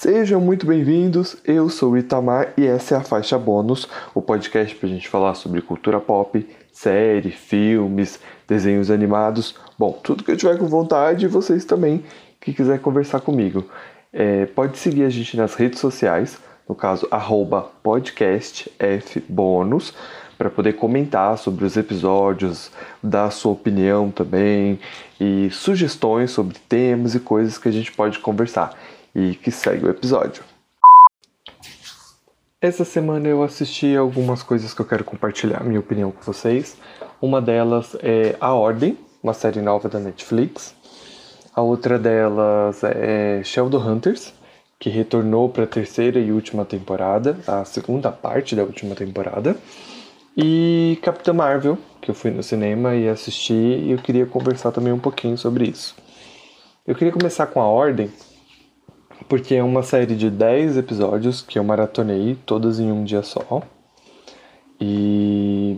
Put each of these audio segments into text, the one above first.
Sejam muito bem-vindos, eu sou o Itamar e essa é a Faixa Bônus, o podcast para a gente falar sobre cultura pop, série, filmes, desenhos animados, bom, tudo que eu tiver com vontade e vocês também que quiser conversar comigo. É, pode seguir a gente nas redes sociais, no caso, arroba podcastfbônus, para poder comentar sobre os episódios, dar sua opinião também e sugestões sobre temas e coisas que a gente pode conversar e que segue o episódio. Essa semana eu assisti algumas coisas que eu quero compartilhar minha opinião com vocês. Uma delas é A Ordem, uma série nova da Netflix. A outra delas é Sheldon Hunters, que retornou para a terceira e última temporada, a segunda parte da última temporada. E Capitã Marvel, que eu fui no cinema e assisti, e eu queria conversar também um pouquinho sobre isso. Eu queria começar com a ordem, porque é uma série de 10 episódios que eu maratonei, todas em um dia só. E.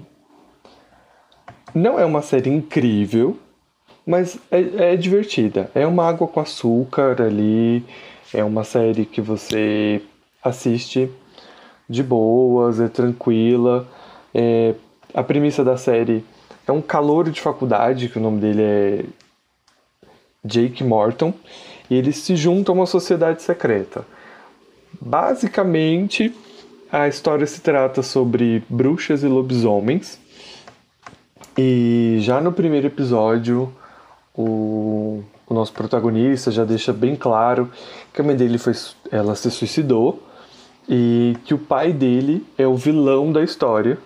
Não é uma série incrível, mas é, é divertida. É uma água com açúcar ali, é uma série que você assiste de boas, é tranquila é, a premissa da série é um calouro de faculdade, que o nome dele é Jake Morton, e eles se juntam a uma sociedade secreta. Basicamente, a história se trata sobre bruxas e lobisomens. E já no primeiro episódio, o, o nosso protagonista já deixa bem claro que a mãe dele foi, ela se suicidou e que o pai dele é o vilão da história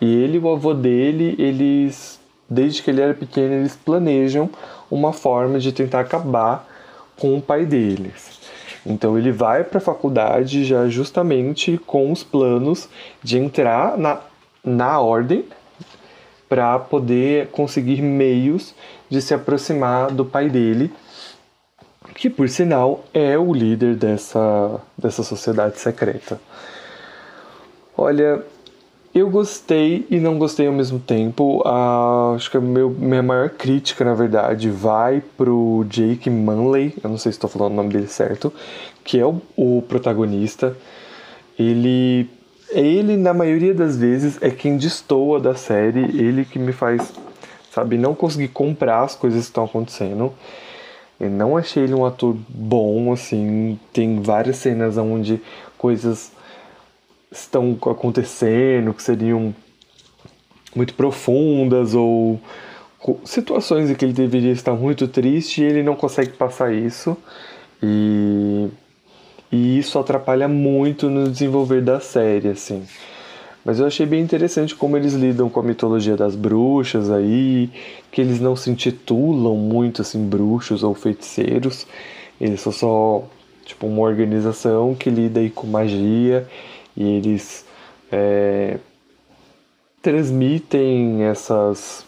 e ele e o avô dele, eles, desde que ele era pequeno, eles planejam uma forma de tentar acabar com o pai deles. Então ele vai para a faculdade já justamente com os planos de entrar na, na ordem para poder conseguir meios de se aproximar do pai dele, que por sinal é o líder dessa, dessa sociedade secreta. Olha, eu gostei e não gostei ao mesmo tempo. Acho que a meu, minha maior crítica, na verdade, vai pro Jake Manley, eu não sei se estou falando o nome dele certo, que é o, o protagonista. Ele, ele, na maioria das vezes, é quem destoa da série, ele que me faz, sabe, não conseguir comprar as coisas que estão acontecendo. Eu não achei ele um ator bom, assim, tem várias cenas onde coisas estão acontecendo, que seriam muito profundas ou situações em que ele deveria estar muito triste e ele não consegue passar isso. E, e isso atrapalha muito no desenvolver da série assim. Mas eu achei bem interessante como eles lidam com a mitologia das bruxas aí que eles não se intitulam muito assim bruxos ou feiticeiros. Eles são só tipo uma organização que lida aí com magia e eles é, transmitem essas,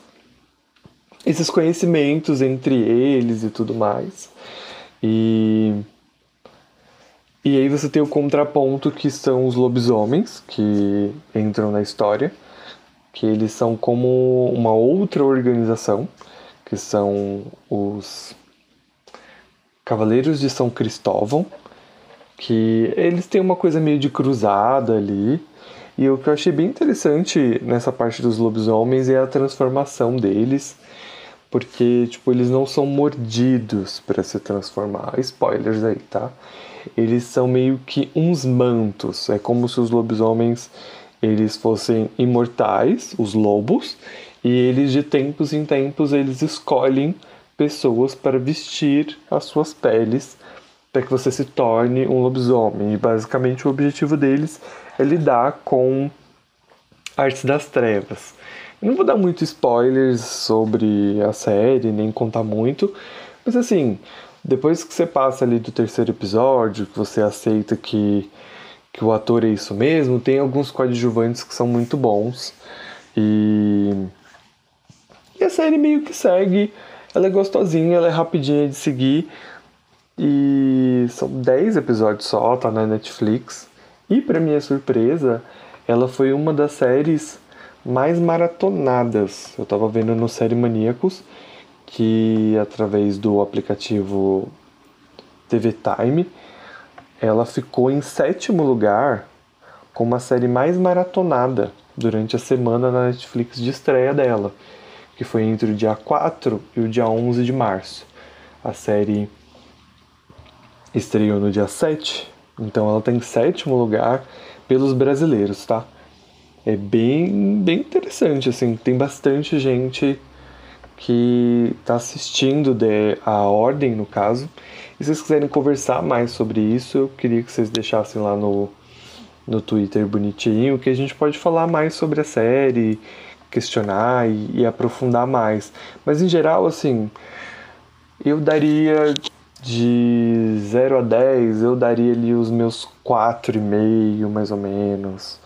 esses conhecimentos entre eles e tudo mais. E, e aí você tem o contraponto que são os lobisomens que entram na história, que eles são como uma outra organização, que são os Cavaleiros de São Cristóvão, que eles têm uma coisa meio de cruzada ali. E o que eu achei bem interessante nessa parte dos lobisomens é a transformação deles, porque tipo eles não são mordidos para se transformar. Spoilers aí, tá? Eles são meio que uns mantos. É como se os lobisomens eles fossem imortais, os lobos, e eles de tempos em tempos eles escolhem pessoas para vestir as suas peles para que você se torne um lobisomem. E basicamente o objetivo deles é lidar com artes das trevas. Eu não vou dar muito spoilers sobre a série, nem contar muito, mas assim, depois que você passa ali do terceiro episódio, que você aceita que, que o ator é isso mesmo, tem alguns coadjuvantes que são muito bons. E, e a série meio que segue, ela é gostosinha, ela é rapidinha de seguir, e são 10 episódios só, tá na Netflix. E para minha surpresa, ela foi uma das séries mais maratonadas. Eu tava vendo no Série Maníacos, que através do aplicativo TV Time, ela ficou em sétimo lugar como a série mais maratonada durante a semana na Netflix de estreia dela, que foi entre o dia 4 e o dia 11 de março. A série estreou no dia 7, então ela tem sétimo lugar pelos brasileiros, tá? É bem, bem interessante, assim, tem bastante gente que está assistindo de, a Ordem, no caso. E se vocês quiserem conversar mais sobre isso, eu queria que vocês deixassem lá no, no Twitter bonitinho, que a gente pode falar mais sobre a série, questionar e, e aprofundar mais. Mas em geral, assim, eu daria de 0 a 10, eu daria ali os meus 4,5 mais ou menos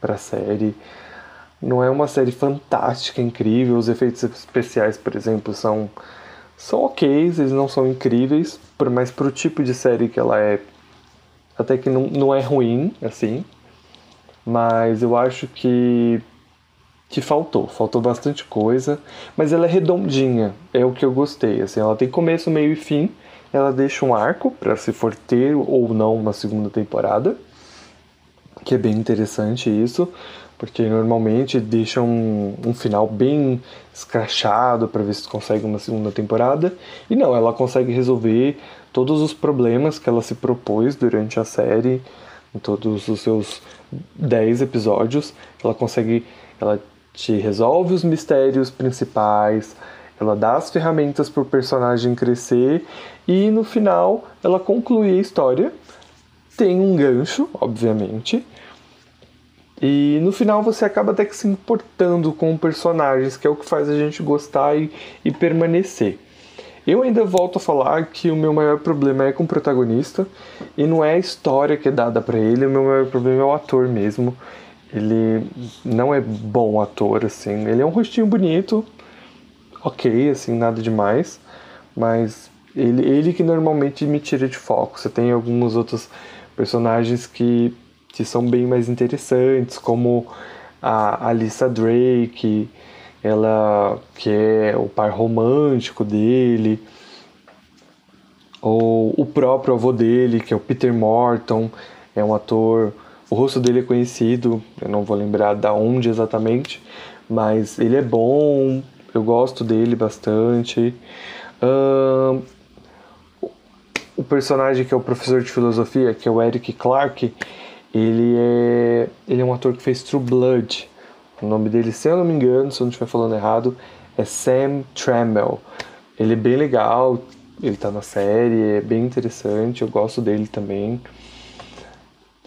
para a série. Não é uma série fantástica, incrível. Os efeitos especiais, por exemplo, são são ok, eles não são incríveis, mas pro tipo de série que ela é, até que não, não é ruim, assim. Mas eu acho que que faltou, faltou bastante coisa, mas ela é redondinha, é o que eu gostei, assim, ela tem começo, meio e fim, ela deixa um arco para se for ter ou não uma segunda temporada, que é bem interessante isso, porque normalmente deixa um, um final bem escrachado para ver se consegue uma segunda temporada. E não, ela consegue resolver todos os problemas que ela se propôs durante a série, em todos os seus 10 episódios. Ela consegue, ela te resolve os mistérios principais, ela dá as ferramentas para o personagem crescer e no final ela conclui a história. Tem um gancho, obviamente, e no final você acaba até que se importando com personagens, que é o que faz a gente gostar e, e permanecer. Eu ainda volto a falar que o meu maior problema é com o protagonista e não é a história que é dada para ele, o meu maior problema é o ator mesmo. Ele não é bom ator, assim. Ele é um rostinho bonito, ok, assim, nada demais, mas ele, ele que normalmente me tira de foco. Você tem alguns outros personagens que que são bem mais interessantes, como a Alissa Drake, ela que é o par romântico dele, ou o próprio avô dele, que é o Peter Morton, é um ator, o rosto dele é conhecido, eu não vou lembrar da onde exatamente, mas ele é bom, eu gosto dele bastante. O personagem que é o professor de filosofia, que é o Eric Clarke, ele é, ele é um ator que fez True Blood. O nome dele, se eu não me engano, se eu não estiver falando errado, é Sam Trammell. Ele é bem legal, ele tá na série, é bem interessante, eu gosto dele também.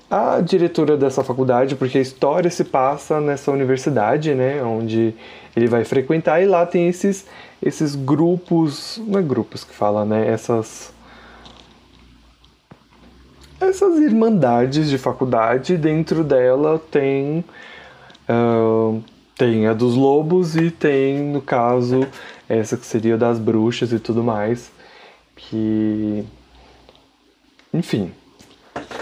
A diretora dessa faculdade, porque a história se passa nessa universidade, né, onde ele vai frequentar e lá tem esses esses grupos, não é grupos que fala, né, essas essas irmandades de faculdade, dentro dela tem, uh, tem a dos lobos e tem, no caso, essa que seria das bruxas e tudo mais. Que. Enfim.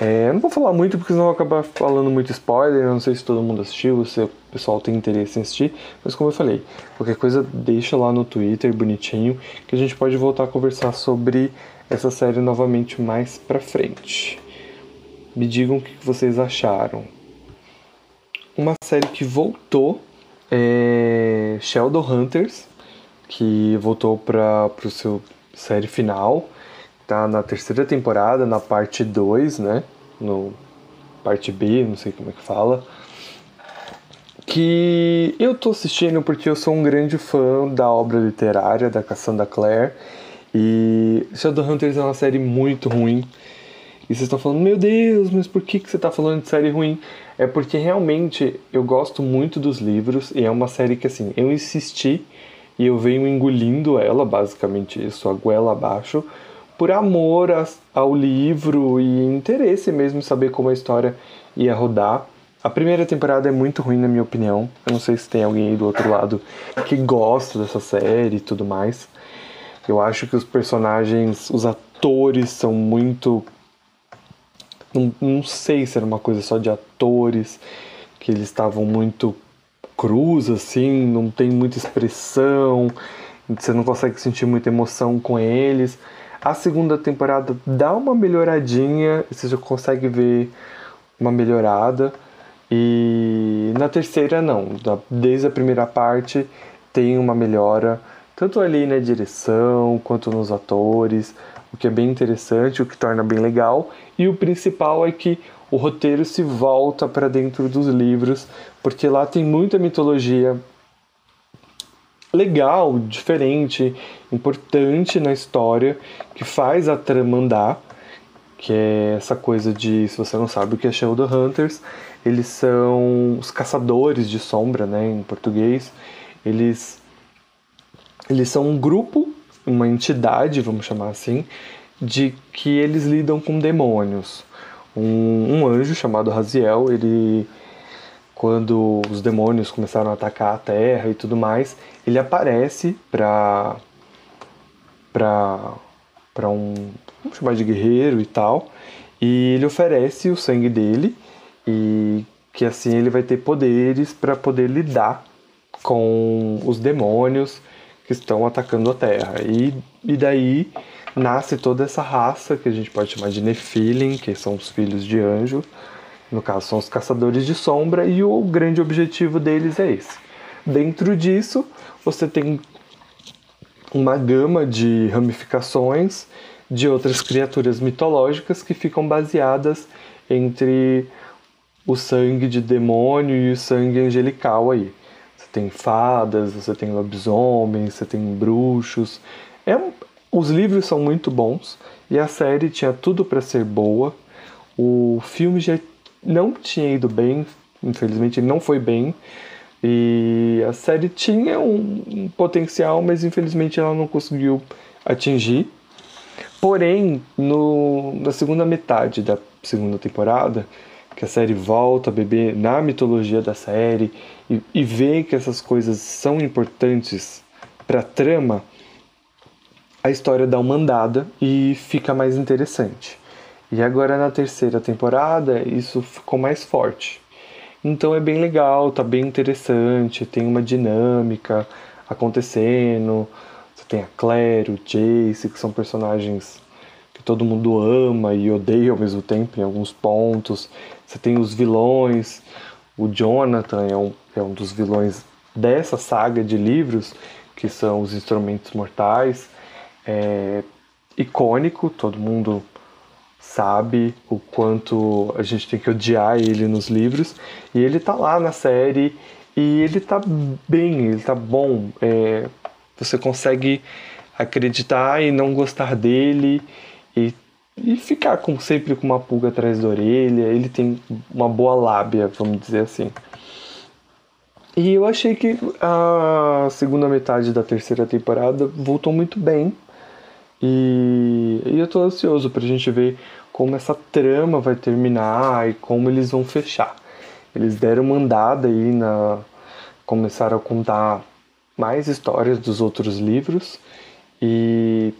É, não vou falar muito porque senão eu vou acabar falando muito spoiler. Eu não sei se todo mundo assistiu, se o pessoal tem interesse em assistir. Mas como eu falei, qualquer coisa deixa lá no Twitter bonitinho que a gente pode voltar a conversar sobre essa série novamente mais pra frente. Me digam o que vocês acharam. Uma série que voltou é Sheldon Hunters, que voltou para o seu série final. Tá na terceira temporada, na parte 2, né? No parte B, não sei como é que fala. Que eu tô assistindo porque eu sou um grande fã da obra literária da Cassandra Clare. E Shadowhunters é uma série muito ruim. E vocês estão falando, meu Deus, mas por que, que você está falando de série ruim? É porque realmente eu gosto muito dos livros e é uma série que assim, eu insisti e eu venho engolindo ela, basicamente isso, a goela abaixo, por amor ao livro e interesse mesmo saber como a história ia rodar. A primeira temporada é muito ruim, na minha opinião. Eu não sei se tem alguém aí do outro lado que gosta dessa série e tudo mais. Eu acho que os personagens, os atores são muito não, não sei se era uma coisa só de atores, que eles estavam muito crus, assim, não tem muita expressão, você não consegue sentir muita emoção com eles. A segunda temporada dá uma melhoradinha, você já consegue ver uma melhorada. E na terceira não, desde a primeira parte tem uma melhora, tanto ali na direção quanto nos atores, o que é bem interessante, o que torna bem legal. E o principal é que o roteiro se volta para dentro dos livros, porque lá tem muita mitologia legal, diferente, importante na história, que faz a trama andar, que é essa coisa de, se você não sabe o que é Shadowhunters, eles são os caçadores de sombra, né, em português. Eles eles são um grupo, uma entidade, vamos chamar assim, de que eles lidam com demônios. Um, um anjo chamado Raziel, ele quando os demônios começaram a atacar a Terra e tudo mais, ele aparece para para para um vamos chamar de guerreiro e tal, e ele oferece o sangue dele e que assim ele vai ter poderes para poder lidar com os demônios que estão atacando a Terra. E, e daí nasce toda essa raça que a gente pode chamar de Nephilim, que são os filhos de anjo, no caso, são os caçadores de sombra, e o grande objetivo deles é esse. Dentro disso, você tem uma gama de ramificações de outras criaturas mitológicas que ficam baseadas entre o sangue de demônio e o sangue angelical aí. Você tem fadas, você tem lobisomens, você tem bruxos. É, os livros são muito bons e a série tinha tudo para ser boa. O filme já não tinha ido bem, infelizmente ele não foi bem. E a série tinha um, potencial, mas infelizmente ela não conseguiu atingir. Porém, no, na segunda metade da segunda temporada, que a série volta a beber na mitologia da série e, e vê que essas coisas são importantes para a trama, a história dá uma andada e fica mais interessante. E agora na terceira temporada isso ficou mais forte. Então é bem legal, tá bem interessante, tem uma dinâmica acontecendo. Você tem a Claire, o Jace, que são personagens que todo mundo ama e odeia ao mesmo tempo em alguns pontos. Você tem os vilões, o Jonathan é um, é um dos vilões dessa saga de livros, que são os Instrumentos Mortais. É icônico, todo mundo sabe o quanto a gente tem que odiar ele nos livros e ele tá lá na série e ele tá bem, ele tá bom. É, você consegue acreditar e não gostar dele e, e ficar com, sempre com uma pulga atrás da orelha. Ele tem uma boa lábia, vamos dizer assim. E eu achei que a segunda metade da terceira temporada voltou muito bem. E, e eu tô ansioso pra gente ver como essa trama vai terminar e como eles vão fechar. Eles deram uma andada aí na. começaram a contar mais histórias dos outros livros e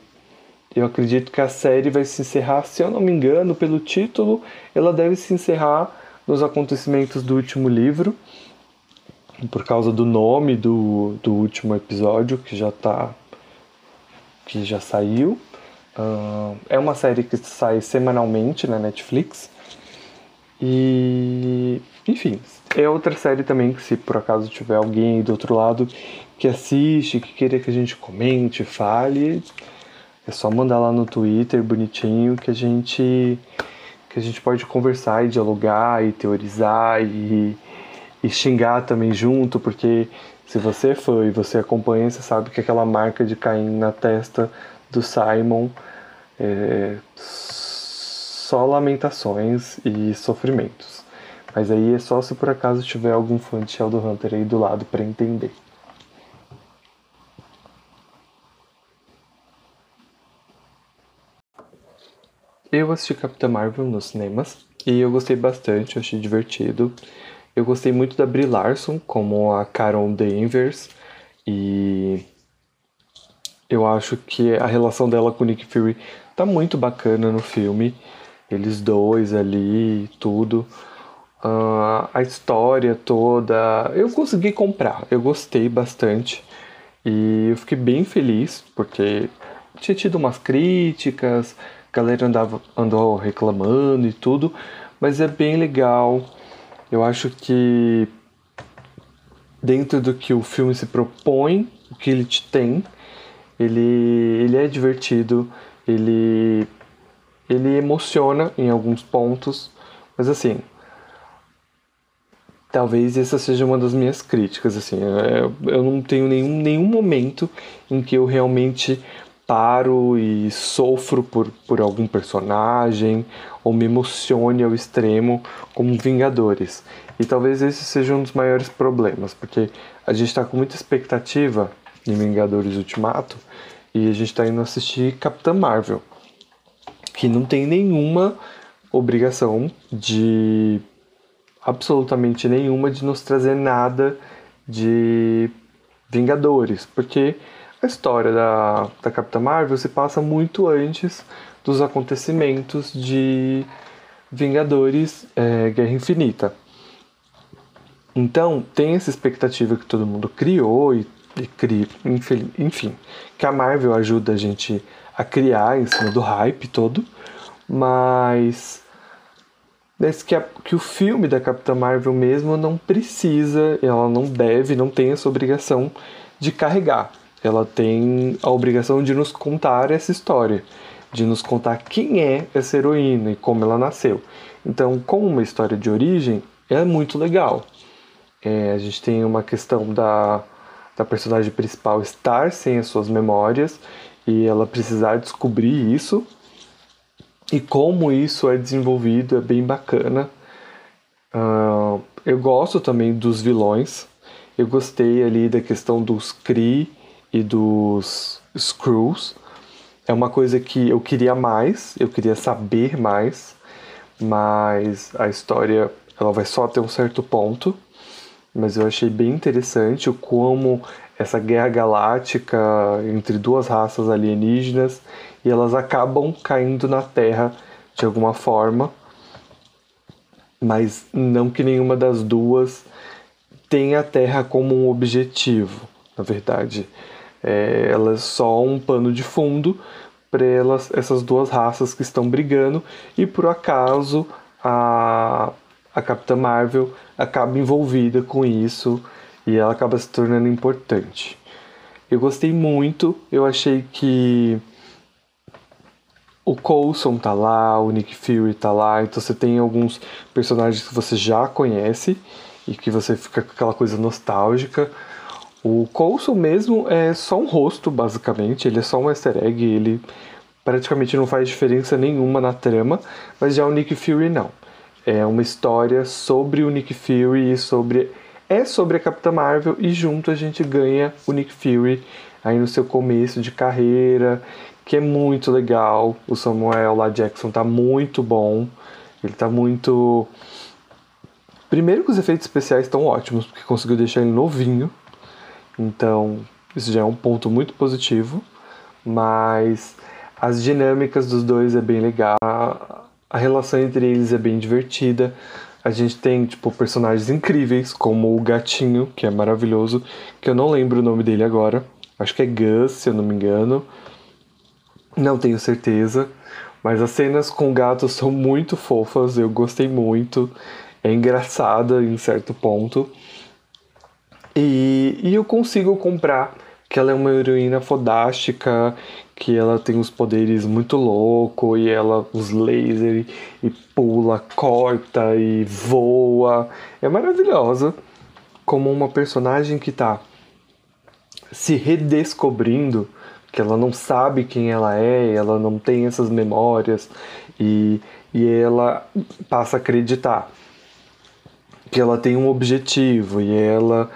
eu acredito que a série vai se encerrar, se eu não me engano, pelo título, ela deve se encerrar nos acontecimentos do último livro, por causa do nome do, do último episódio que já tá que já saiu. Uh, é uma série que sai semanalmente na Netflix. E, enfim, é outra série também que, se por acaso tiver alguém do outro lado que assiste, que queira que a gente comente, fale, é só mandar lá no Twitter bonitinho que a gente que a gente pode conversar e dialogar e teorizar e, e xingar também junto, porque se você foi e você acompanha, você sabe que aquela marca de Caim na testa do Simon é só lamentações e sofrimentos. Mas aí é só se por acaso tiver algum fã de Hunter aí do lado para entender. Eu assisti Capitã Marvel nos cinemas e eu gostei bastante, eu achei divertido. Eu gostei muito da Brie Larson como a Carol Danvers e eu acho que a relação dela com o Nick Fury tá muito bacana no filme. Eles dois ali, tudo. Uh, a história toda. Eu consegui comprar, eu gostei bastante. E eu fiquei bem feliz, porque tinha tido umas críticas, a galera andava, andou reclamando e tudo, mas é bem legal. Eu acho que dentro do que o filme se propõe, o que ele te tem, ele, ele é divertido, ele, ele emociona em alguns pontos, mas assim, talvez essa seja uma das minhas críticas, assim, eu, não tenho nenhum, nenhum momento em que eu realmente paro e sofro por, por algum personagem ou me emocione ao extremo como Vingadores. E talvez esse seja um dos maiores problemas, porque a gente está com muita expectativa em Vingadores Ultimato e a gente está indo assistir Capitã Marvel, que não tem nenhuma obrigação de absolutamente nenhuma de nos trazer nada de Vingadores, porque a história da, da Capitã Marvel se passa muito antes dos acontecimentos de Vingadores é, Guerra Infinita. Então, tem essa expectativa que todo mundo criou e, e cria, enfim, que a Marvel ajuda a gente a criar em cima do hype todo, mas Desde que, a, que o filme da Capitã Marvel mesmo não precisa, ela não deve, não tem essa obrigação de carregar. Ela tem a obrigação de nos contar essa história, de nos contar quem é essa heroína e como ela nasceu. Então, como uma história de origem, é muito legal. É, a gente tem uma questão da, da personagem principal estar sem as suas memórias e ela precisar descobrir isso e como isso é desenvolvido é bem bacana. Uh, eu gosto também dos vilões. Eu gostei ali da questão dos Kree e dos Skrulls. É uma coisa que eu queria mais, eu queria saber mais, mas a história ela vai só até um certo ponto. Mas eu achei bem interessante como essa guerra galáctica entre duas raças alienígenas e elas acabam caindo na Terra de alguma forma, mas não que nenhuma das duas tenha a Terra como um objetivo, na verdade. É, ela é só um pano de fundo para elas, essas duas raças que estão brigando e por acaso a, a Capitã Marvel acaba envolvida com isso e ela acaba se tornando importante. Eu gostei muito, eu achei que o Coulson tá lá, o Nick Fury tá lá, então você tem alguns personagens que você já conhece e que você fica com aquela coisa nostálgica. O Coulson mesmo é só um rosto, basicamente, ele é só um easter egg, ele praticamente não faz diferença nenhuma na trama, mas já o Nick Fury não. É uma história sobre o Nick Fury e sobre é sobre a Capitã Marvel e junto a gente ganha o Nick Fury aí no seu começo de carreira que é muito legal. O Samuel lá Jackson tá muito bom. Ele tá muito. Primeiro que os efeitos especiais estão ótimos, porque conseguiu deixar ele novinho. Então, isso já é um ponto muito positivo. Mas as dinâmicas dos dois é bem legal. A relação entre eles é bem divertida. A gente tem, tipo, personagens incríveis, como o gatinho, que é maravilhoso, que eu não lembro o nome dele agora. Acho que é Gus, se eu não me engano. Não tenho certeza, mas as cenas com gatos são muito fofas, eu gostei muito. É engraçada em certo ponto. E, e eu consigo comprar que ela é uma heroína fodástica, que ela tem os poderes muito louco e ela os lasers e pula, corta e voa. É maravilhosa como uma personagem que está se redescobrindo que ela não sabe quem ela é, ela não tem essas memórias e, e ela passa a acreditar que ela tem um objetivo e ela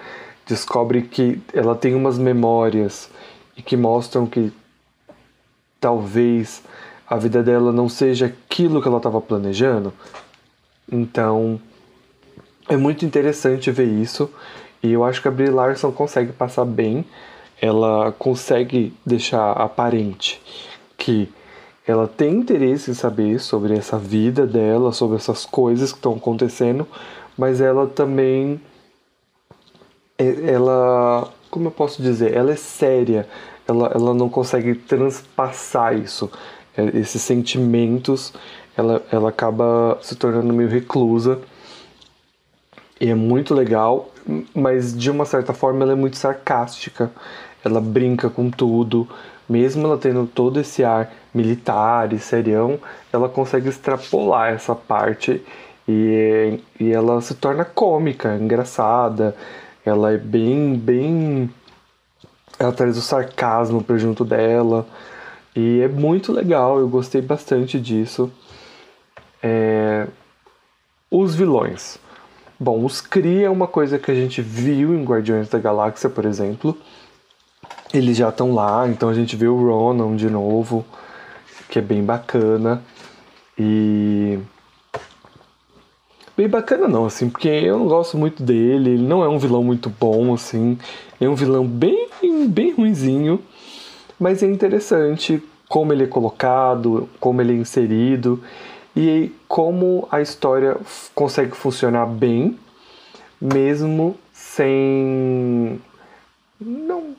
descobre que ela tem umas memórias e que mostram que talvez a vida dela não seja aquilo que ela estava planejando. Então é muito interessante ver isso e eu acho que a Brie Larson consegue passar bem ela consegue deixar aparente que ela tem interesse em saber sobre essa vida dela, sobre essas coisas que estão acontecendo, mas ela também é, ela, como eu posso dizer, ela é séria. Ela, ela não consegue transpassar isso, é, esses sentimentos, ela, ela acaba se tornando meio reclusa. E é muito legal, mas de uma certa forma ela é muito sarcástica. Ela brinca com tudo, mesmo ela tendo todo esse ar militar e serião, ela consegue extrapolar essa parte e, e ela se torna cômica, engraçada. Ela é bem, bem. Ela traz o sarcasmo para junto dela. E é muito legal, eu gostei bastante disso. É... Os vilões. Bom, os Kree é uma coisa que a gente viu em Guardiões da Galáxia, por exemplo. Eles já estão lá, então a gente vê o Ronan de novo, que é bem bacana. E bem bacana não, assim, porque eu não gosto muito dele, ele não é um vilão muito bom, assim, é um vilão bem, bem ruinzinho, mas é interessante como ele é colocado, como ele é inserido e como a história consegue funcionar bem, mesmo sem não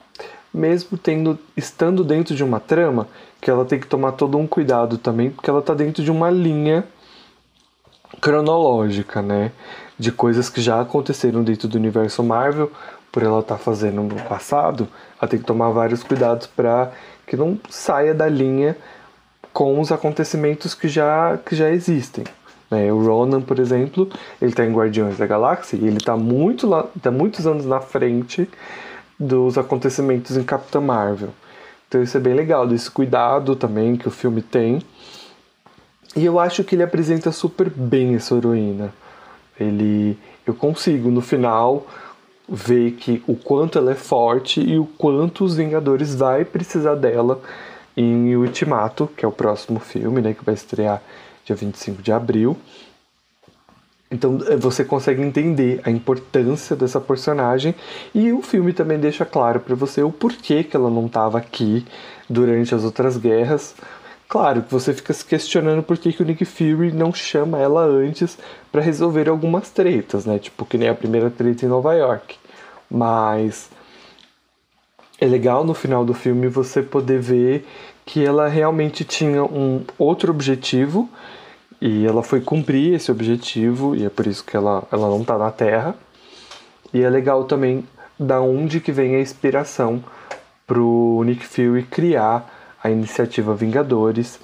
mesmo tendo estando dentro de uma trama que ela tem que tomar todo um cuidado também, porque ela está dentro de uma linha cronológica, né? De coisas que já aconteceram dentro do universo Marvel, por ela estar tá fazendo no passado, ela tem que tomar vários cuidados para que não saia da linha com os acontecimentos que já, que já existem. Né? O Ronan, por exemplo, ele está em Guardiões da Galáxia e ele está muito lá, tá muitos anos na frente dos acontecimentos em Capitã Marvel. Então isso é bem legal, desse cuidado também que o filme tem e eu acho que ele apresenta super bem essa heroína. Ele, eu consigo no final ver que o quanto ela é forte e o quanto os Vingadores vai precisar dela em Ultimato, que é o próximo filme, né, que vai estrear dia 25 de abril. Então eh, você consegue entender a importância dessa personagem e o filme também deixa claro para você o porquê que ela não estava aqui durante as outras guerras, Claro que você fica se questionando por que, que o Nick Fury não chama ela antes para resolver algumas tretas, né? Tipo, que nem a primeira treta em Nova York. Mas é legal no final do filme você poder ver que ela realmente tinha um outro objetivo e ela foi cumprir esse objetivo e é por isso que ela, ela não está na Terra. E é legal também da onde que vem a inspiração pro Nick Fury criar a iniciativa Vingadores,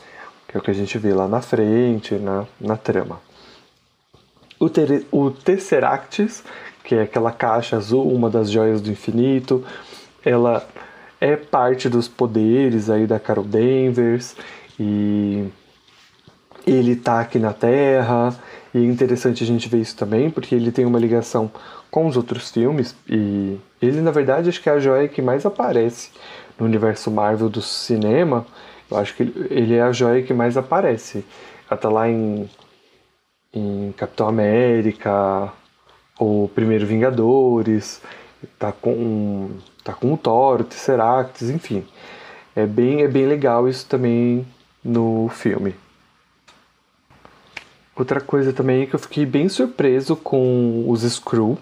que é o que a gente vê lá na frente, na, na trama. O, ter, o Tesseracts, que é aquela caixa azul, uma das joias do infinito, ela é parte dos poderes aí da Carol Danvers e ele tá aqui na Terra e é interessante a gente ver isso também porque ele tem uma ligação com os outros filmes e ele na verdade acho que é a joia que mais aparece no universo Marvel do cinema, eu acho que ele é a joia que mais aparece. Ela tá lá em, em Capitão América, o Primeiro Vingadores, tá com, tá com o Thor, o Tesseract, enfim. É bem, é bem legal isso também no filme. Outra coisa também é que eu fiquei bem surpreso com os Skrull.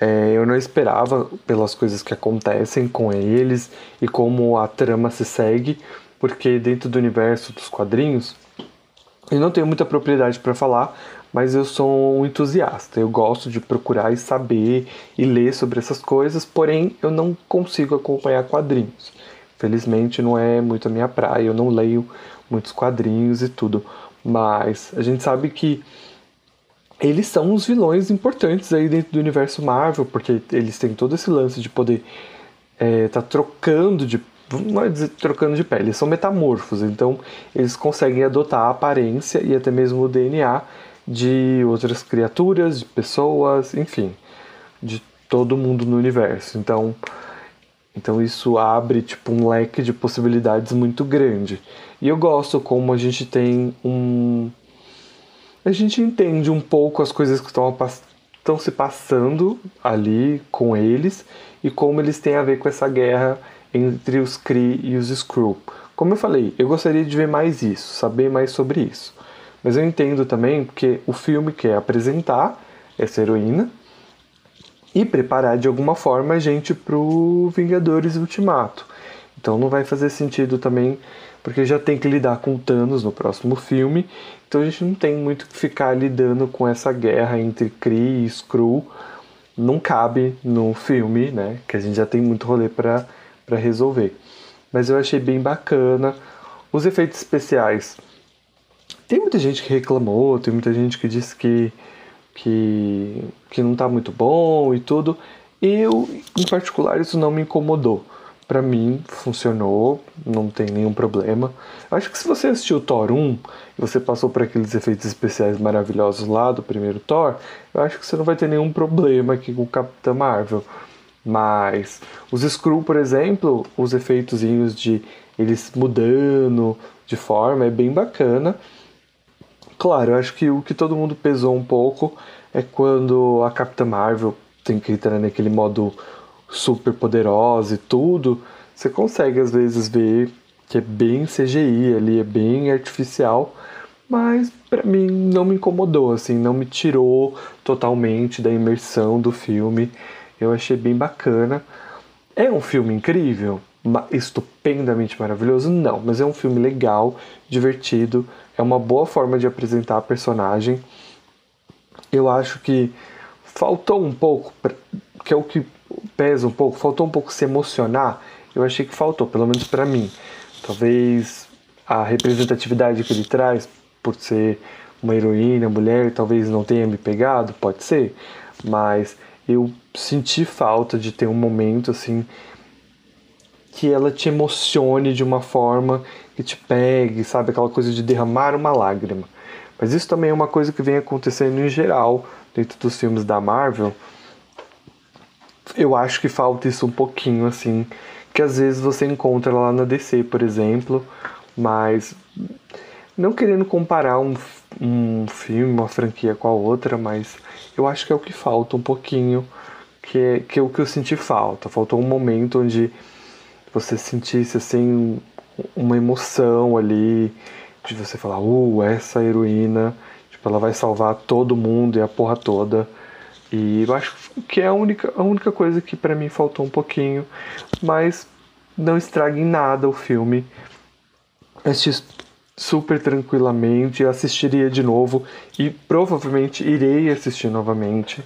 É, eu não esperava pelas coisas que acontecem com eles e como a trama se segue, porque dentro do universo dos quadrinhos eu não tenho muita propriedade para falar, mas eu sou um entusiasta. Eu gosto de procurar e saber e ler sobre essas coisas, porém eu não consigo acompanhar quadrinhos. Felizmente não é muito a minha praia, eu não leio muitos quadrinhos e tudo, mas a gente sabe que eles são os vilões importantes aí dentro do universo Marvel, porque eles têm todo esse lance de poder é, tá trocando de não é dizer trocando de pele, eles são metamorfos, então eles conseguem adotar a aparência e até mesmo o DNA de outras criaturas, de pessoas, enfim, de todo mundo no universo. Então, então isso abre tipo um leque de possibilidades muito grande. E eu gosto como a gente tem um a gente entende um pouco as coisas que estão, se passando ali com eles e como eles têm a ver com essa guerra entre os Kree e os Skrull. Como eu falei, eu gostaria de ver mais isso, saber mais sobre isso. Mas eu entendo também porque o filme quer apresentar essa heroína e preparar de alguma forma a gente pro Vingadores Ultimato. Então não vai fazer sentido também, porque já tem que lidar com Thanos no próximo filme. Então a gente não tem muito que ficar lidando com essa guerra entre Kree e Skrull. Não cabe no filme, né? Que a gente já tem muito rolê para resolver. Mas eu achei bem bacana. Os efeitos especiais. Tem muita gente que reclamou, tem muita gente que disse que, que, que não tá muito bom e tudo. Eu, em particular, isso não me incomodou para mim funcionou, não tem nenhum problema. Acho que se você assistiu Thor 1 e você passou por aqueles efeitos especiais maravilhosos lá do primeiro Thor, eu acho que você não vai ter nenhum problema aqui com o Capitão Marvel. Mas os Skrull, por exemplo, os efeitozinhos de eles mudando de forma é bem bacana. Claro, eu acho que o que todo mundo pesou um pouco é quando a Capitã Marvel tem que entrar naquele modo super poderosa e tudo, você consegue às vezes ver que é bem CGI ali, é bem artificial, mas para mim não me incomodou, assim, não me tirou totalmente da imersão do filme. Eu achei bem bacana. É um filme incrível, estupendamente maravilhoso? Não, mas é um filme legal, divertido, é uma boa forma de apresentar a personagem. Eu acho que faltou um pouco, que é o que pesa um pouco, faltou um pouco se emocionar. Eu achei que faltou, pelo menos para mim. Talvez a representatividade que ele traz, por ser uma heroína, mulher, talvez não tenha me pegado, pode ser, mas eu senti falta de ter um momento assim que ela te emocione de uma forma que te pegue, sabe? Aquela coisa de derramar uma lágrima. Mas isso também é uma coisa que vem acontecendo em geral dentro dos filmes da Marvel eu acho que falta isso um pouquinho, assim, que às vezes você encontra lá na DC, por exemplo, mas não querendo comparar um, um filme, uma franquia com a outra, mas eu acho que é o que falta um pouquinho, que é, que é o que eu senti falta. Faltou um momento onde você sentisse, assim, uma emoção ali, de você falar, uh, essa heroína, tipo, ela vai salvar todo mundo e a porra toda. E eu acho que é a única, a única coisa que para mim faltou um pouquinho, mas não estrague em nada o filme. Assisti super tranquilamente, assistiria de novo e provavelmente irei assistir novamente.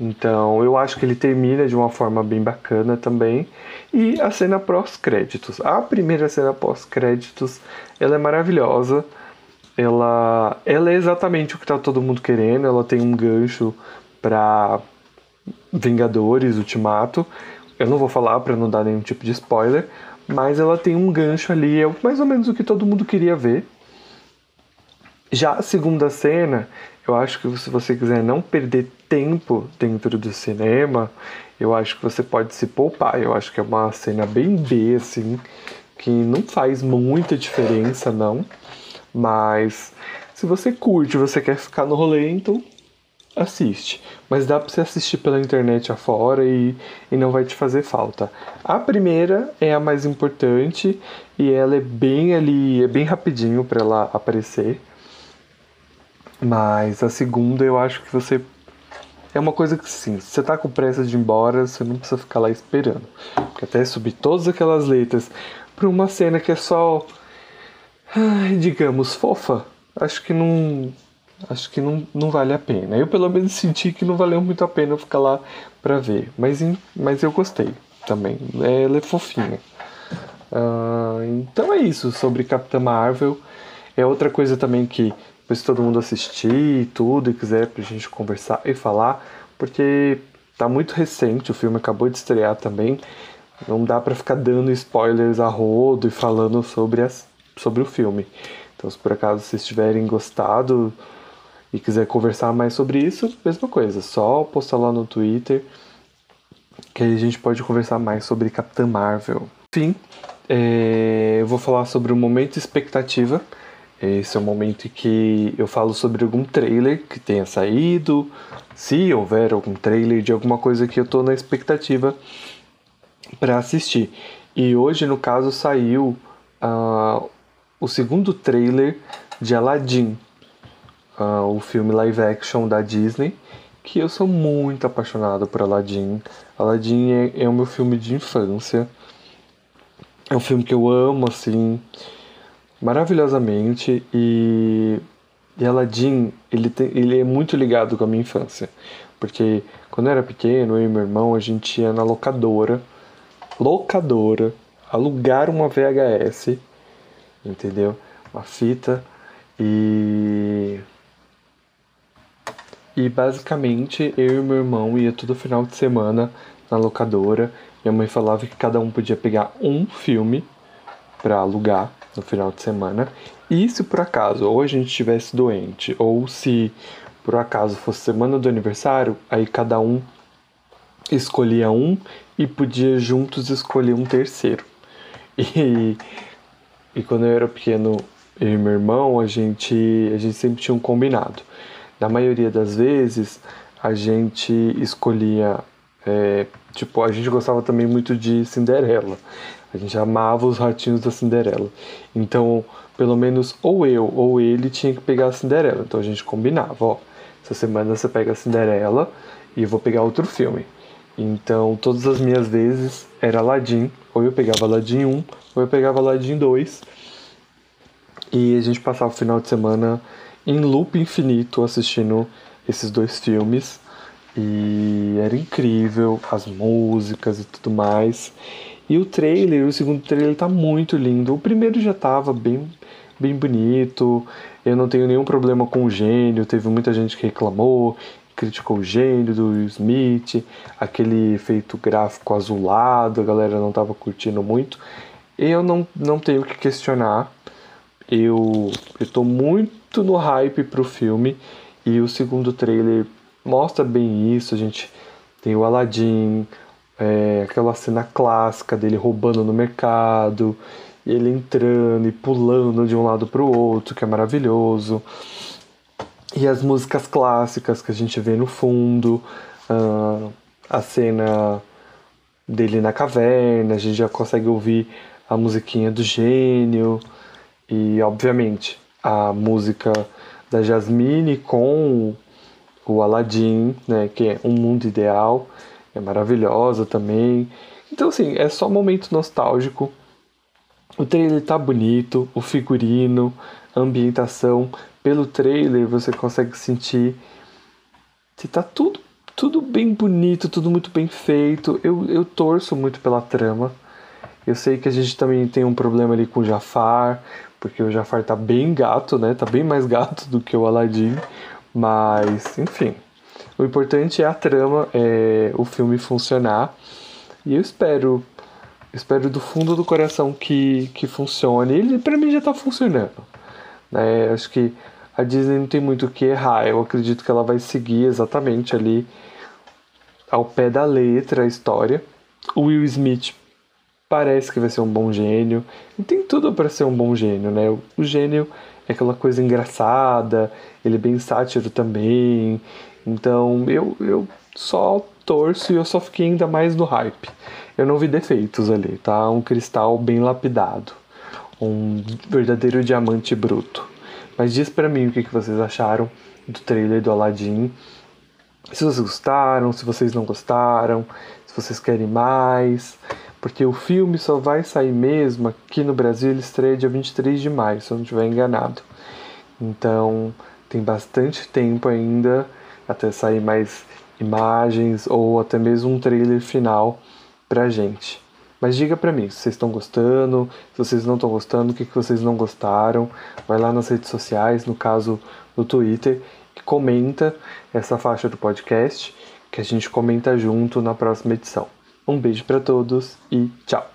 Então eu acho que ele termina de uma forma bem bacana também. E a cena pós-créditos. A primeira cena pós-créditos ela é maravilhosa. Ela, ela é exatamente o que está todo mundo querendo. Ela tem um gancho para Vingadores Ultimato. Eu não vou falar para não dar nenhum tipo de spoiler, mas ela tem um gancho ali, é mais ou menos o que todo mundo queria ver. Já a segunda cena, eu acho que se você quiser não perder tempo dentro do cinema, eu acho que você pode se poupar. Eu acho que é uma cena bem B, assim, que não faz muita diferença, não. Mas se você curte, você quer ficar no rolê, então assiste. Mas dá pra você assistir pela internet afora e, e não vai te fazer falta. A primeira é a mais importante e ela é bem ali, é bem rapidinho para ela aparecer. Mas a segunda eu acho que você. É uma coisa que sim, se você tá com pressa de ir embora, você não precisa ficar lá esperando. Porque até subir todas aquelas letras pra uma cena que é só. Ai, digamos, fofa. Acho que não, acho que não, não vale a pena. Eu pelo menos senti que não valeu muito a pena ficar lá pra ver. Mas, mas eu gostei também. Ela é fofinha. Uh, então é isso sobre Capitã Marvel. É outra coisa também que depois todo mundo assistir e tudo e quiser pra gente conversar e falar, porque tá muito recente, o filme acabou de estrear também. Não dá para ficar dando spoilers a rodo e falando sobre, as, sobre o filme. Então, se por acaso vocês tiverem gostado, e quiser conversar mais sobre isso, mesma coisa, só postar lá no Twitter que aí a gente pode conversar mais sobre Capitã Marvel. Enfim, é, eu vou falar sobre o momento expectativa. Esse é o momento em que eu falo sobre algum trailer que tenha saído, se houver algum trailer de alguma coisa que eu tô na expectativa para assistir. E hoje, no caso, saiu uh, o segundo trailer de Aladdin, uh, o filme live action da Disney, que eu sou muito apaixonado por Aladdin. Aladdin é, é o meu filme de infância. É um filme que eu amo, assim, maravilhosamente. E, e Aladdin, ele, tem, ele é muito ligado com a minha infância. Porque quando eu era pequeno, eu e meu irmão, a gente ia na locadora, locadora, alugar uma VHS, entendeu? Uma fita e e basicamente eu e meu irmão ia todo final de semana na locadora. Minha mãe falava que cada um podia pegar um filme para alugar no final de semana. E se por acaso ou a gente estivesse doente ou se por acaso fosse semana do aniversário, aí cada um escolhia um e podia juntos escolher um terceiro. E, e quando eu era pequeno, eu e meu irmão, a gente, a gente sempre tinha um combinado. Na maioria das vezes, a gente escolhia. É, tipo, a gente gostava também muito de Cinderela. A gente amava os ratinhos da Cinderela. Então, pelo menos ou eu ou ele tinha que pegar a Cinderela. Então a gente combinava, ó. Essa semana você pega a Cinderela e eu vou pegar outro filme. Então, todas as minhas vezes era Aladdin, ou eu pegava Aladdin 1, ou eu pegava Aladdin 2. E a gente passava o final de semana em loop infinito assistindo esses dois filmes. E era incrível, as músicas e tudo mais. E o trailer, o segundo trailer tá muito lindo. O primeiro já tava bem, bem bonito. Eu não tenho nenhum problema com o gênio. Teve muita gente que reclamou, criticou o gênio do Will Smith, aquele efeito gráfico azulado, a galera não tava curtindo muito. Eu não, não tenho que questionar. Eu, eu tô muito no hype pro filme e o segundo trailer mostra bem isso. A gente tem o Aladdin, é, aquela cena clássica dele roubando no mercado, ele entrando e pulando de um lado para o outro, que é maravilhoso. E as músicas clássicas que a gente vê no fundo, uh, a cena dele na caverna, a gente já consegue ouvir a musiquinha do gênio e, obviamente, a música da Jasmine com o Aladdin, né, que é um mundo ideal é maravilhosa também. Então, assim, é só momento nostálgico. O trailer tá bonito, o figurino, a ambientação. Pelo trailer você consegue sentir que tá tudo, tudo bem bonito, tudo muito bem feito. Eu, eu torço muito pela trama. Eu sei que a gente também tem um problema ali com o Jafar, porque o Jafar tá bem gato, né? Tá bem mais gato do que o Aladdin. Mas, enfim, o importante é a trama, é o filme funcionar. E eu espero, espero do fundo do coração que, que funcione. Ele para mim já está funcionando. Né? Acho que a Disney não tem muito o que errar. Eu acredito que ela vai seguir exatamente ali ao pé da letra a história. O Will Smith parece que vai ser um bom gênio. E tem tudo para ser um bom gênio, né? O gênio é aquela coisa engraçada, ele é bem sátiro também. Então eu, eu só torço e eu só fiquei ainda mais no hype. Eu não vi defeitos ali, tá? Um cristal bem lapidado. Um verdadeiro diamante bruto. Mas diz pra mim o que, que vocês acharam do trailer do Aladdin. Se vocês gostaram, se vocês não gostaram, se vocês querem mais. Porque o filme só vai sair mesmo aqui no Brasil, ele estreia dia 23 de maio, se eu não estiver enganado. Então tem bastante tempo ainda até sair mais imagens ou até mesmo um trailer final pra gente. Mas diga pra mim se vocês estão gostando, se vocês não estão gostando, o que, que vocês não gostaram. Vai lá nas redes sociais, no caso no Twitter, e comenta essa faixa do podcast que a gente comenta junto na próxima edição. Um beijo para todos e tchau!